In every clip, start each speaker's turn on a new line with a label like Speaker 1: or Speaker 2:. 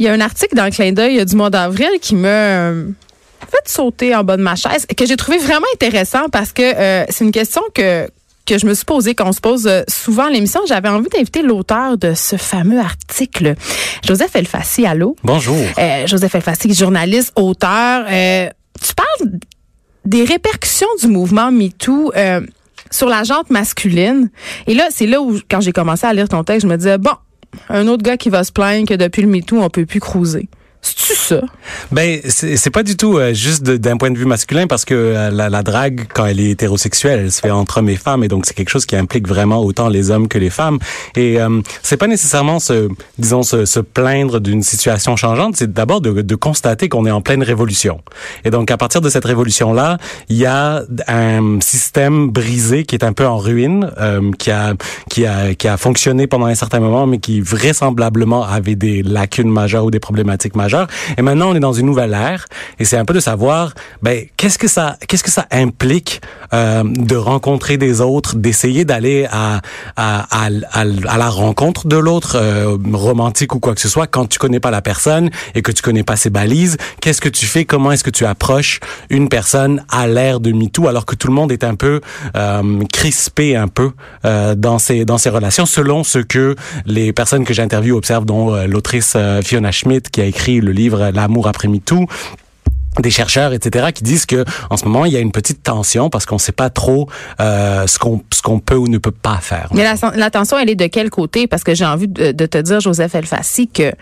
Speaker 1: Il y a un article dans le clin d'œil du mois d'avril qui m'a euh, fait sauter en bas de ma chaise, que j'ai trouvé vraiment intéressant parce que euh, c'est une question que que je me suis posée, qu'on se pose euh, souvent à l'émission. J'avais envie d'inviter l'auteur de ce fameux article, Joseph Elfassi. Allô?
Speaker 2: Bonjour.
Speaker 1: Euh, Joseph Elfassi, journaliste, auteur. Euh, tu parles des répercussions du mouvement MeToo euh, sur la jante masculine. Et là, c'est là où, quand j'ai commencé à lire ton texte, je me disais, bon, un autre gars qui va se plaindre que depuis le MeToo, on peut plus cruiser. C'est-tu ça?
Speaker 2: Ben, c'est pas du tout euh, juste d'un point de vue masculin parce que euh, la, la drague, quand elle est hétérosexuelle, elle se fait entre hommes et femmes et donc c'est quelque chose qui implique vraiment autant les hommes que les femmes. Et euh, c'est pas nécessairement se, disons, se, se plaindre d'une situation changeante, c'est d'abord de, de constater qu'on est en pleine révolution. Et donc à partir de cette révolution-là, il y a un système brisé qui est un peu en ruine, euh, qui a qui a qui a fonctionné pendant un certain moment, mais qui vraisemblablement avait des lacunes majeures ou des problématiques majeures. Et maintenant, on est dans une nouvelle ère, et c'est un peu de savoir, ben, qu'est-ce que ça, qu'est-ce que ça implique euh, de rencontrer des autres, d'essayer d'aller à à, à, à, la rencontre de l'autre, euh, romantique ou quoi que ce soit, quand tu connais pas la personne et que tu connais pas ses balises. Qu'est-ce que tu fais? Comment est-ce que tu approches une personne à l'ère de MeToo, alors que tout le monde est un peu euh, crispé un peu euh, dans ses dans ses relations, selon ce que les personnes que j'interviewe observent, dont euh, l'autrice euh, Fiona Schmidt qui a écrit le livre L'amour après MeToo des chercheurs, etc., qui disent que en ce moment il y a une petite tension parce qu'on ne sait pas trop euh, ce qu'on peut ou ne peut pas faire.
Speaker 1: Mais la, tension, elle est de quel côté? Parce que j'ai envie de, de te dire, Joseph Elfassi, que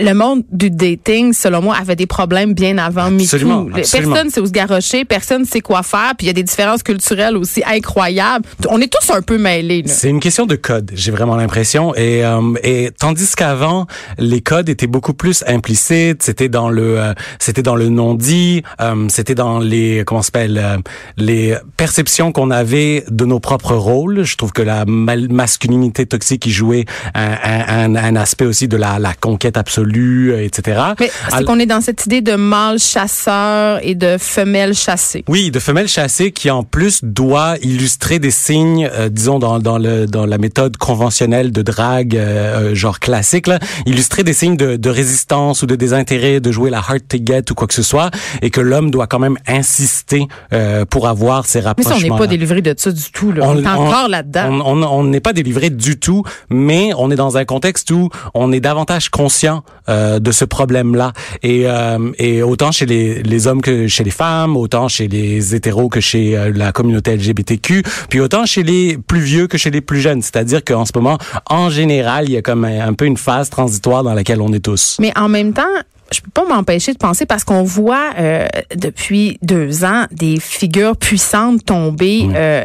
Speaker 1: le monde du dating, selon moi, avait des problèmes bien avant
Speaker 2: Absolument,
Speaker 1: MeToo.
Speaker 2: absolument.
Speaker 1: Personne sait où se garrocher, personne sait quoi faire, puis il y a des différences culturelles aussi incroyables. On est tous un peu mêlés.
Speaker 2: C'est une question de code, j'ai vraiment l'impression. Et, euh, et tandis qu'avant, les codes étaient beaucoup plus implicites. C'était dans le, euh, c'était dans le non-dit. euh, c'était dans les, comment s'appelle, euh, les perceptions qu'on avait de nos propres rôles. Je trouve que la masculinité toxique y jouait un, un, un, un aspect aussi de la, la conquête absolue, euh, etc.
Speaker 1: Mais c'est qu'on est dans cette idée de mâle chasseur et de femelle chassée.
Speaker 2: Oui, de femelle chassée qui en plus doit illustrer des signes, euh, disons dans dans le dans la méthode conventionnelle de drague euh, euh, genre classique là, illustrer des signes de, de résistance ou de désintérêt, de jouer la hard to get ou quoi que ce soit, et que l'homme doit quand même insister euh, pour avoir ces
Speaker 1: Mais ça,
Speaker 2: rapprochements.
Speaker 1: on n'est pas délivré de ça du tout. Là. On, est encore là-dedans.
Speaker 2: On on- on n'est pas délivré du tout, mais on est dans un contexte où on est davantage conscient euh, de ce problème-là. Et, euh, et autant chez les, les hommes que chez les femmes, autant chez les hétéros que chez euh, la communauté LGBTQ, puis autant chez les plus vieux que chez les plus jeunes. C'est-à-dire qu'en ce moment, en général, il y a comme un, un peu une phase transitoire dans laquelle on est tous.
Speaker 1: Mais en même temps, je peux pas m'empêcher de penser parce qu'on voit euh, depuis deux ans des figures puissantes tomber, euh,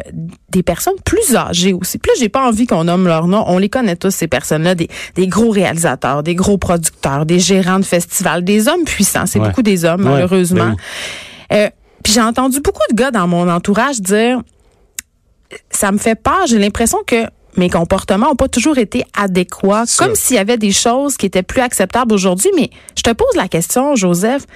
Speaker 1: des personnes plus âgées aussi. Plus j'ai pas envie qu'on nomme leur nom. On les connaît tous ces personnes-là, des, des gros réalisateurs, des gros producteurs, des gérants de festivals, des hommes puissants. C'est
Speaker 2: Ouais.
Speaker 1: beaucoup des hommes
Speaker 2: Ouais,
Speaker 1: malheureusement.
Speaker 2: ben
Speaker 1: Euh, puis j'ai entendu beaucoup de gars dans mon entourage dire ça me fait peur. J'ai l'impression que mes comportements ont pas toujours été adéquats, comme s'il y avait des choses qui étaient plus acceptables aujourd'hui. Mais je te pose la question, Joseph.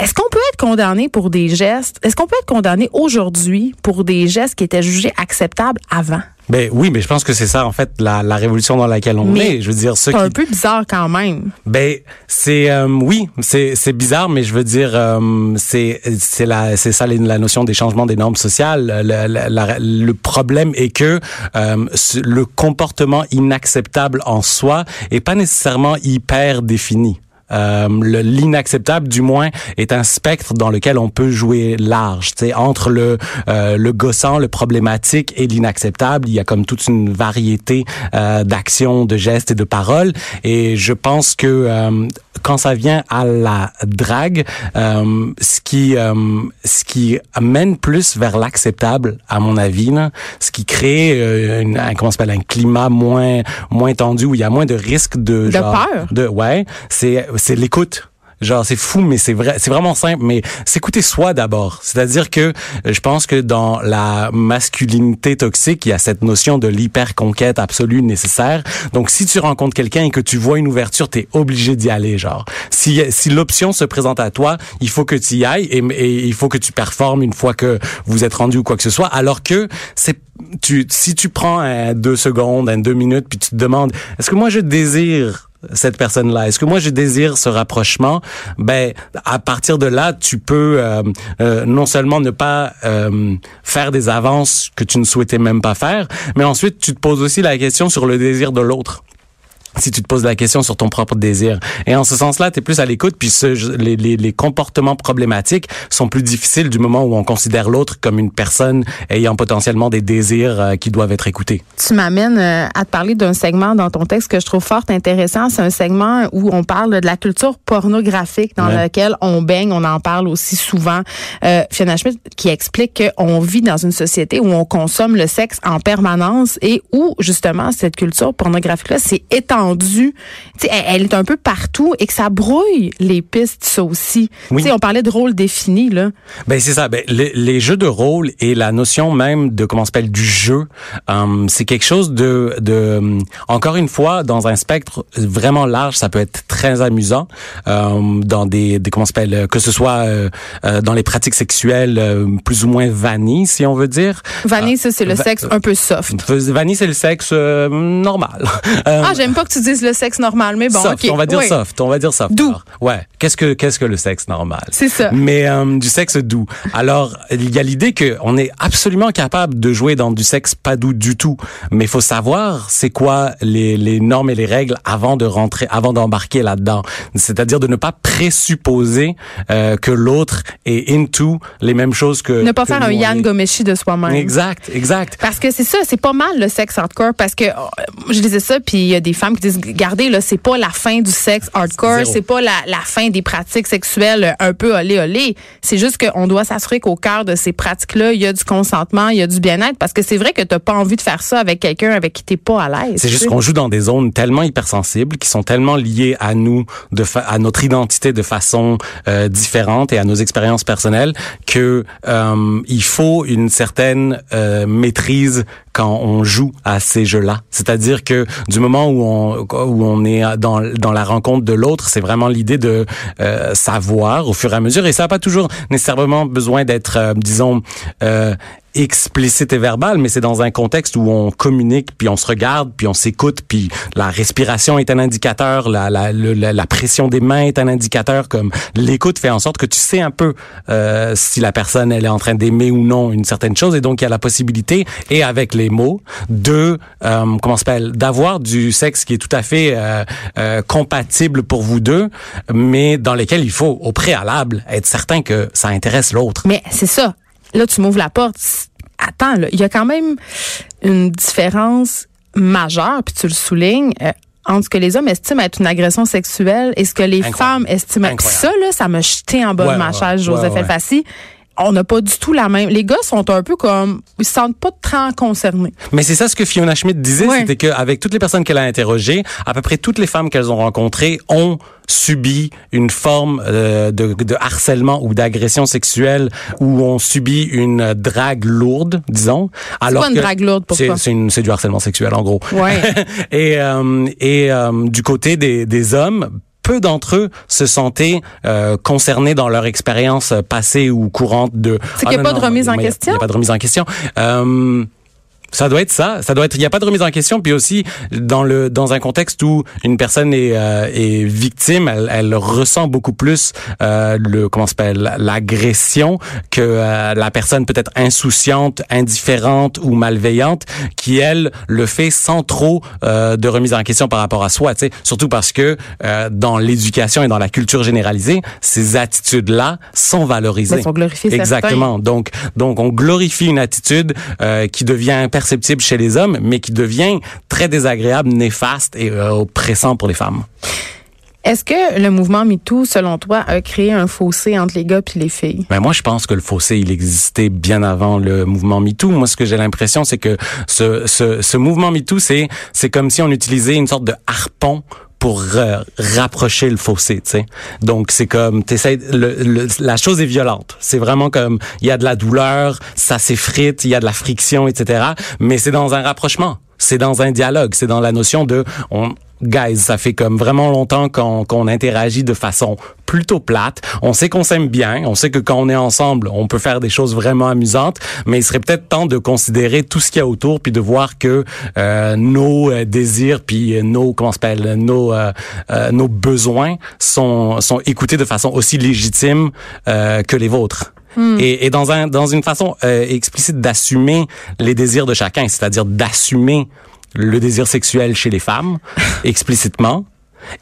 Speaker 1: Est-ce qu'on peut être condamné pour des gestes? Est-ce qu'on peut être condamné aujourd'hui pour des gestes qui étaient jugés acceptables avant?
Speaker 2: Ben oui, mais je pense que c'est ça en fait la, la révolution dans laquelle on
Speaker 1: Mais
Speaker 2: est. Je veux dire,
Speaker 1: C'est
Speaker 2: qui
Speaker 1: un peu bizarre quand même.
Speaker 2: Ben c'est euh, oui, c'est c'est bizarre, mais je veux dire euh, c'est c'est la c'est ça la notion des changements des normes sociales. Le, la- la- le problème est que euh, le comportement inacceptable en soi est pas nécessairement hyper défini. Euh, le- L'inacceptable, du moins, est un spectre dans lequel on peut jouer large. Tu sais, entre le euh, le gossant, le problématique et l'inacceptable, il y a comme toute une variété euh, d'actions, de gestes et de paroles. Et je pense que euh, quand ça vient à la drague, euh, ce qui euh, ce qui mène plus vers l'acceptable, à mon avis, là, ce qui crée euh, une, un, comment s'appelle un climat moins moins tendu où il y a moins de risques de
Speaker 1: De
Speaker 2: genre,
Speaker 1: peur?
Speaker 2: de ouais, c'est c'est l'écoute. Genre c'est fou mais c'est vrai c'est vraiment simple mais s'écouter soi d'abord. C'est-à-dire que euh, je pense que dans la masculinité toxique, il y a cette notion de l'hyper conquête absolue nécessaire. Donc si tu rencontres quelqu'un et que tu vois une ouverture, tu es obligé d'y aller genre. Si si l'option se présente à toi, il faut que tu y ailles et, il faut que tu performes une fois que vous êtes rendu ou quoi que ce soit alors que c'est tu si tu prends un deux secondes, un deux minutes puis tu te demandes est-ce que moi je désire cette personne-là? Est-ce que moi je désire ce rapprochement? Ben à partir de là, tu peux euh, euh, non seulement ne pas euh, faire des avances que tu ne souhaitais même pas faire, mais ensuite tu te poses aussi la question sur le désir de l'autre si tu te poses la question sur ton propre désir. Et en ce sens-là, tu es plus à l'écoute, puis ce, les, les, les, comportements problématiques sont plus difficiles du moment où on considère l'autre comme une personne ayant potentiellement des désirs euh, qui doivent être écoutés.
Speaker 1: Tu m'amènes euh, à te parler d'un segment dans ton texte que je trouve fort intéressant. C'est un segment où on parle de la culture pornographique dans laquelle on baigne. On en parle aussi souvent. Euh, Fiona Schmidt qui explique qu'on vit dans une société où on consomme le sexe en permanence et où justement cette culture pornographique-là s'est étendue elle, est un peu partout et que ça brouille les pistes, ça aussi. On parlait de rôle défini, là.
Speaker 2: Ben, c'est ça. Ben, les, jeux de rôle et la notion même de, comment s'appelle, du jeu, euh, c'est quelque chose de, de, encore une fois, dans un spectre vraiment large, ça peut être très amusant, euh, dans des, des comment s'appelle, que ce soit euh, dans les pratiques sexuelles plus ou moins vanille, si on veut dire.
Speaker 1: Vanille, ça, c'est le sexe un peu soft.
Speaker 2: Vanille, c'est le sexe normal.
Speaker 1: ah, j'aime pas que tu dises le sexe normal, mais bon,
Speaker 2: soft, on va dire soft, on va dire soft.
Speaker 1: Doux.
Speaker 2: ouais. Qu'est-ce que qu'est-ce que le sexe normal?
Speaker 1: C'est ça.
Speaker 2: Mais euh, du sexe doux. Alors, il y a l'idée que on est absolument capable de jouer dans du sexe pas doux du tout, mais il faut savoir c'est quoi les, les normes et les règles avant de rentrer, avant d'embarquer là-dedans. C'est-à-dire de ne pas présupposer euh, que l'autre est into les mêmes choses que
Speaker 1: ne pas faire un Yann Gomeshi de soi-même.
Speaker 2: Exact, exact.
Speaker 1: Parce que c'est ça, c'est pas mal le sexe hardcore parce que oh, je disais ça puis il y a des femmes regardez là, c'est pas la fin du sexe hardcore, c'est pas la, la fin des pratiques sexuelles un peu olé olé. C'est juste qu'on doit s'assurer qu'au cœur de ces pratiques-là, il y a du consentement, il y a du bien-être, parce que c'est vrai que t'as pas envie de faire ça avec quelqu'un avec qui t'es pas à l'aise.
Speaker 2: C'est juste qu'on joue dans des zones tellement hypersensibles, qui sont tellement liées à nous, de à notre identité de façon euh, différente et à nos expériences personnelles, que euh, il faut une certaine euh, maîtrise quand on joue à ces jeux-là. C'est-à-dire que du moment où on où on est dans dans la rencontre de l'autre, c'est vraiment l'idée de euh, savoir au fur et à mesure et ça n'a pas toujours nécessairement besoin d'être euh, disons euh, explicite et verbal, mais c'est dans un contexte où on communique, puis on se regarde, puis on s'écoute, puis la respiration est un indicateur, la, la, la, pression des mains est un indicateur, comme l'écoute fait en sorte que tu sais un peu euh, si la personne elle est en train d'aimer ou non une certaine chose, et donc il y a la possibilité, et avec les mots, de euh, comment s'appelle, d'avoir du sexe qui est tout à fait euh, euh, compatible pour vous deux, mais dans lequel il faut au préalable être certain que ça intéresse l'autre.
Speaker 1: Mais c'est ça là, tu m'ouvres la porte. Attends, il y a quand même une différence majeure, puis tu le soulignes, euh, entre ce que les hommes estiment être une agression sexuelle et ce que les femmes estiment. Ça, là, ça m'a jeté en bas de ma chaise, Joseph ouais, on n'a pas du tout la même. Les gars sont un peu comme, ils se sentent pas très concernés.
Speaker 2: Mais c'est ça ce que Fiona Schmidt disait, c'était qu'avec toutes les personnes qu'elle a interrogées, à peu près toutes les femmes qu'elles ont rencontrées ont subi une forme euh, de, de, harcèlement ou d'agression sexuelle ou ont subi une drague lourde, disons.
Speaker 1: Alors quoi une drague lourde pourquoi
Speaker 2: C'est du harcèlement sexuel en gros.
Speaker 1: Ouais.
Speaker 2: et euh, et euh, du côté des, des hommes, peu d'entre eux se sentaient euh, concernés dans leur expérience passée ou courante de.
Speaker 1: C'est qu'il n'y a, pas de remise en question.
Speaker 2: Il n'y a pas de remise en question. Euh, ça doit être ça. Ça doit être. Il n'y a pas de remise en question. Puis aussi dans le dans un contexte où une personne est, euh, est victime, elle, elle, ressent beaucoup plus euh, le comment s'appelle l'agression que euh, la personne peut-être insouciante, indifférente ou malveillante qui elle le fait sans trop euh, de remise en question par rapport à soi. Tu sais, surtout parce que euh, dans l'éducation et dans la culture généralisée, ces attitudes là sont valorisées.
Speaker 1: Elles sont glorifiées.
Speaker 2: Exactement. Donc donc on glorifie une attitude qui devient perceptible chez les hommes, mais qui devient très désagréable, néfaste et euh, oppressant pour les femmes.
Speaker 1: Est-ce que le mouvement MeToo, selon toi, a créé un fossé entre les gars et les filles?
Speaker 2: Ben moi, je pense que le fossé, il existait bien avant le mouvement MeToo. Moi, ce que j'ai l'impression, c'est que ce, ce, ce mouvement MeToo, c'est, c'est comme si on utilisait une sorte de harpon pour rapprocher le fossé, tu sais. Donc c'est comme t'essaies le, la chose est violente. C'est vraiment comme il y a de la douleur, ça s'effrite, il y a de la friction, etc. Mais c'est dans un rapprochement c'est dans un dialogue, c'est dans la notion de on, guys, ça fait comme vraiment longtemps qu'on interagit de façon plutôt plate. On sait qu'on s'aime bien, on sait que quand on est ensemble, on peut faire des choses vraiment amusantes, mais il serait peut-être temps de considérer tout ce qu'il y a autour, puis de voir que euh, nos euh, désirs, puis euh, nos comment s'appelle, nos nos besoins sont sont écoutés de façon aussi légitime que les vôtres. Hmm. Et, et, dans un dans une façon explicite d'assumer les désirs de chacun, c'est-à-dire d'assumer le désir sexuel chez les femmes explicitement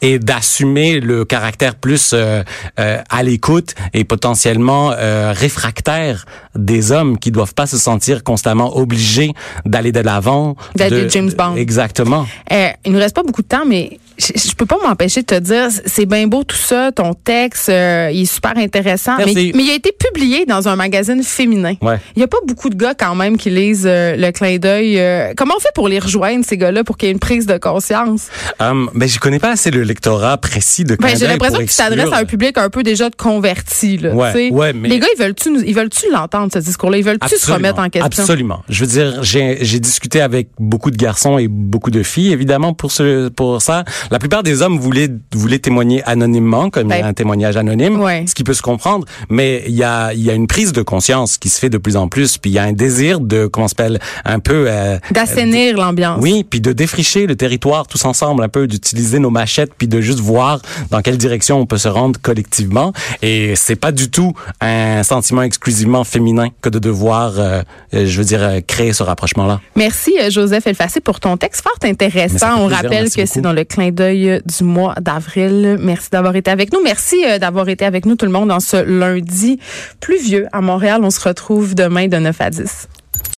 Speaker 2: et d'assumer le caractère plus euh, euh, à l'écoute et potentiellement euh, réfractaire des hommes qui doivent pas se sentir constamment obligés d'aller de l'avant.
Speaker 1: D'être James Bond.
Speaker 2: Exactement.
Speaker 1: il nous reste pas beaucoup de temps, mais je, je peux pas m'empêcher de te dire, c'est bien beau tout ça, ton texte, euh, il est super intéressant, mais, mais, il a été publié dans un magazine féminin.
Speaker 2: Ouais.
Speaker 1: Il y a pas beaucoup de gars quand même qui lisent euh, le clin d'œil. Euh, comment on fait pour les rejoindre ces gars-là pour qu'il y ait une prise de conscience?
Speaker 2: Um, Ben je connais pas assez le lectorat précis de
Speaker 1: ben, J'ai l'impression que tu t'adresses à un public un peu déjà de converti. Là,
Speaker 2: ouais, ouais, mais...
Speaker 1: Les gars, ils veulent-tu, ils veulent-tu l'entendre ce discours-là? Ils veulent-tu se remettre en question?
Speaker 2: Absolument. Je veux dire, j'ai discuté avec beaucoup de garçons et beaucoup de filles, évidemment pour ce pour ça. La plupart des hommes voulait voulait témoigner anonymement, comme ben, un témoignage anonyme, ce qui peut se comprendre. Mais il y a il y a une prise de conscience qui se fait de plus en plus, puis il y a un désir de comment s'appelle un peu euh,
Speaker 1: d'assainir l'ambiance.
Speaker 2: Oui, puis de défricher le territoire tous ensemble, un peu d'utiliser nos machettes, puis de juste voir dans quelle direction on peut se rendre collectivement. Et c'est pas du tout un sentiment exclusivement féminin que de devoir, euh, je veux dire, euh, créer ce rapprochement-là.
Speaker 1: Merci Joseph Elfacé pour ton texte fort intéressant. On rappelle que c'est dans le clin du mois d'avril. Merci d'avoir été avec nous. Merci euh, d'avoir été avec nous tout le monde dans ce lundi pluvieux à Montréal. On se retrouve demain de 9 à 10.